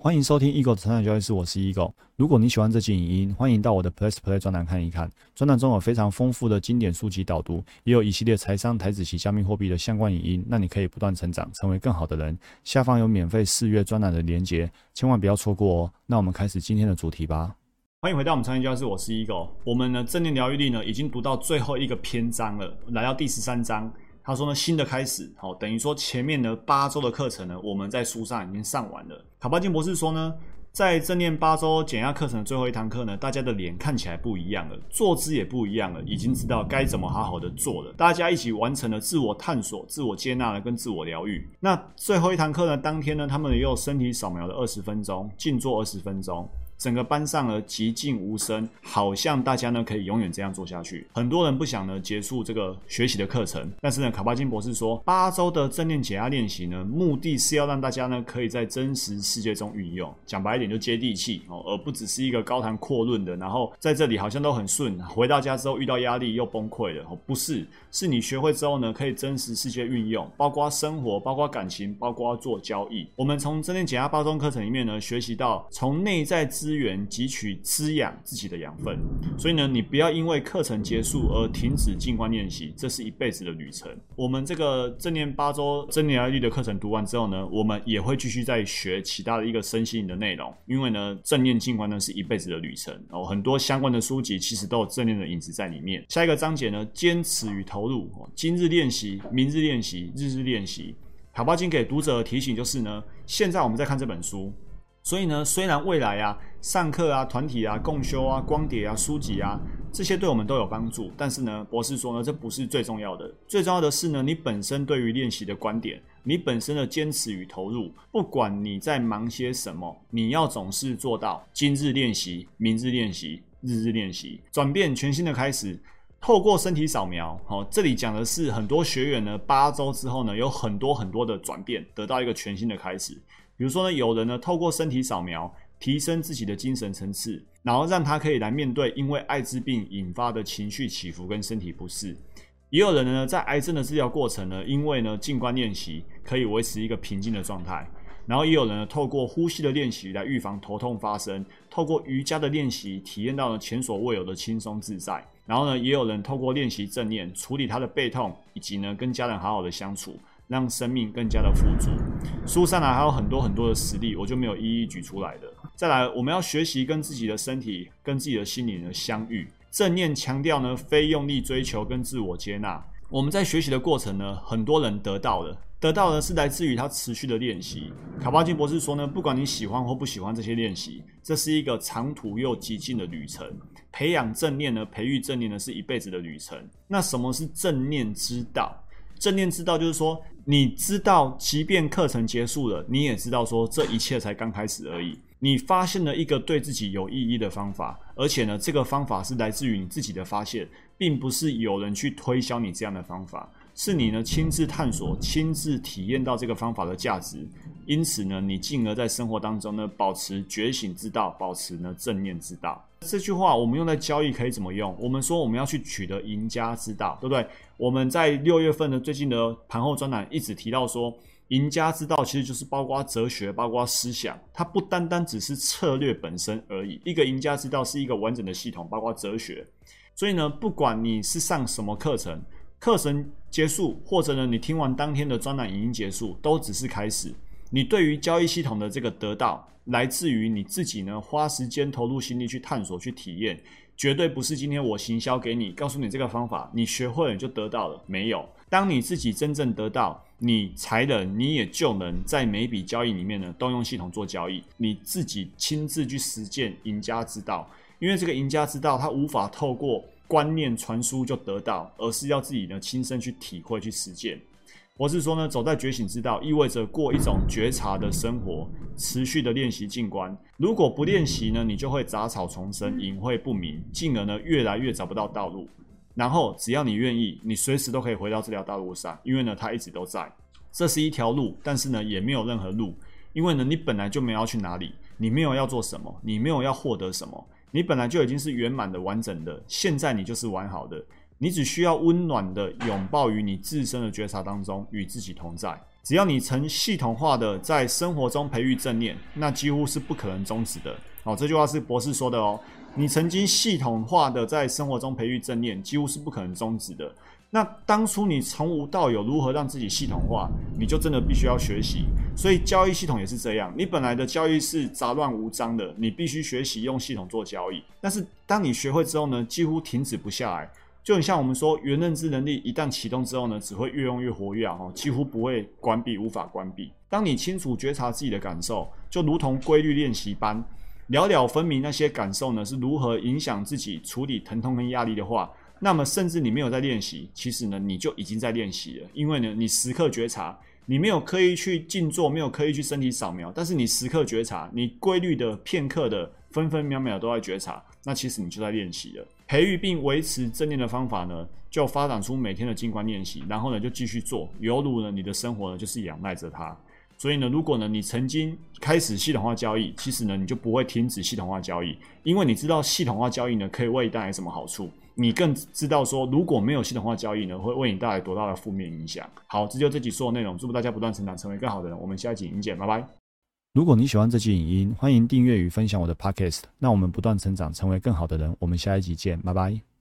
欢迎收听 Eagle 的成长交易室，我是 Eagle。如果你喜欢这期影音，欢迎到我的 Plus Play 专栏看一看。专栏中有非常丰富的经典书籍导读，也有一系列财商、台子及加密货币的相关影音，让你可以不断成长，成为更好的人。下方有免费试阅专栏的连结，千万不要错过哦。那我们开始今天的主题吧。欢迎回到我们成长交易室，我是 Eagle。我们呢正念疗愈力呢已经读到最后一个篇章了，来到第十三章。他说呢，新的开始，好，等于说前面呢八周的课程呢，我们在书上已经上完了。卡巴金博士说呢，在正念八周减压课程的最后一堂课呢，大家的脸看起来不一样了，坐姿也不一样了，已经知道该怎么好好的做了。大家一起完成了自我探索、自我接纳了跟自我疗愈。那最后一堂课呢，当天呢，他们也有身体扫描的二十分钟，静坐二十分钟。整个班上呢寂静无声，好像大家呢可以永远这样做下去。很多人不想呢结束这个学习的课程，但是呢卡巴金博士说，八周的正念解压练习呢，目的是要让大家呢可以在真实世界中运用。讲白一点就接地气哦，而不只是一个高谈阔论的，然后在这里好像都很顺，回到家之后遇到压力又崩溃了哦，不是，是你学会之后呢可以真实世界运用，包括生活，包括感情，包括做交易。我们从正念解压八周课程里面呢学习到从内在知资源汲取滋养自己的养分，所以呢，你不要因为课程结束而停止静观练习，这是一辈子的旅程。我们这个正念八周正念疗愈的课程读完之后呢，我们也会继续再学其他的一个身心灵的内容，因为呢，正念静观呢是一辈子的旅程哦，很多相关的书籍其实都有正念的影子在里面。下一个章节呢，坚持与投入，今日练习，明日练习，日日练习。卡巴金给读者的提醒就是呢，现在我们在看这本书。所以呢，虽然未来啊，上课啊、团体啊、共修啊、光碟啊、书籍啊，这些对我们都有帮助，但是呢，博士说呢，这不是最重要的。最重要的是呢，你本身对于练习的观点，你本身的坚持与投入，不管你在忙些什么，你要总是做到今日练习、明日练习、日日练习，转变全新的开始。透过身体扫描，好，这里讲的是很多学员呢，八周之后呢，有很多很多的转变，得到一个全新的开始。比如说呢，有人呢透过身体扫描提升自己的精神层次，然后让他可以来面对因为艾滋病引发的情绪起伏跟身体不适。也有人呢在癌症的治疗过程呢，因为呢静观练习可以维持一个平静的状态。然后也有人呢透过呼吸的练习来预防头痛发生，透过瑜伽的练习体验到了前所未有的轻松自在。然后呢，也有人透过练习正念处理他的背痛，以及呢跟家人好好的相处。让生命更加的富足。书上呢还有很多很多的实例，我就没有一一举出来的。再来，我们要学习跟自己的身体、跟自己的心灵的相遇。正念强调呢，非用力追求跟自我接纳。我们在学习的过程呢，很多人得到的，得到的是来自于他持续的练习。卡巴金博士说呢，不管你喜欢或不喜欢这些练习，这是一个长途又极尽的旅程。培养正念呢，培育正念呢，是一辈子的旅程。那什么是正念之道？正念之道就是说。你知道，即便课程结束了，你也知道说这一切才刚开始而已。你发现了一个对自己有意义的方法，而且呢，这个方法是来自于你自己的发现，并不是有人去推销你这样的方法，是你呢亲自探索、亲自体验到这个方法的价值。因此呢，你进而在生活当中呢，保持觉醒之道，保持呢正念之道。这句话我们用在交易可以怎么用？我们说我们要去取得赢家之道，对不对？我们在六月份呢最近的盘后专栏一直提到说，赢家之道其实就是包括哲学，包括思想，它不单单只是策略本身而已。一个赢家之道是一个完整的系统，包括哲学。所以呢，不管你是上什么课程，课程结束，或者呢你听完当天的专栏已经结束，都只是开始。你对于交易系统的这个得到，来自于你自己呢，花时间投入心力去探索、去体验，绝对不是今天我行销给你，告诉你这个方法，你学会了就得到了。没有，当你自己真正得到，你才能，你也就能在每笔交易里面呢，都用系统做交易，你自己亲自去实践赢家之道。因为这个赢家之道，它无法透过观念传输就得到，而是要自己呢亲身去体会、去实践。我是说呢，走在觉醒之道，意味着过一种觉察的生活，持续的练习静观。如果不练习呢，你就会杂草丛生，隐晦不明，进而呢越来越找不到道路。然后只要你愿意，你随时都可以回到这条道路上，因为呢它一直都在。这是一条路，但是呢也没有任何路，因为呢你本来就没有要去哪里，你没有要做什么，你没有要获得什么，你本来就已经是圆满的、完整的，现在你就是完好的。你只需要温暖的拥抱于你自身的觉察当中，与自己同在。只要你曾系统化的在生活中培育正念，那几乎是不可能终止的。好，这句话是博士说的哦。你曾经系统化的在生活中培育正念，几乎是不可能终止的。那当初你从无到有，如何让自己系统化，你就真的必须要学习。所以交易系统也是这样，你本来的交易是杂乱无章的，你必须学习用系统做交易。但是当你学会之后呢，几乎停止不下来。就很像我们说，原认知能力一旦启动之后呢，只会越用越活跃啊，几乎不会关闭，无法关闭。当你清楚觉察自己的感受，就如同规律练习般，了了分明那些感受呢是如何影响自己处理疼痛跟压力的话，那么甚至你没有在练习，其实呢你就已经在练习了，因为呢你时刻觉察，你没有刻意去静坐，没有刻意去身体扫描，但是你时刻觉察，你规律的片刻的分分秒秒都在觉察，那其实你就在练习了。培育并维持正念的方法呢，就发展出每天的静观练习，然后呢就继续做，犹如呢你的生活呢就是仰赖着它。所以呢，如果呢你曾经开始系统化交易，其实呢你就不会停止系统化交易，因为你知道系统化交易呢可以为你带来什么好处，你更知道说如果没有系统化交易呢会为你带来多大的负面影响。好，这就这集所有内容，祝福大家不断成长，成为更好的人。我们下一集影见，拜拜。如果你喜欢这期影音，欢迎订阅与分享我的 Podcast。那我们不断成长，成为更好的人。我们下一集见，拜拜。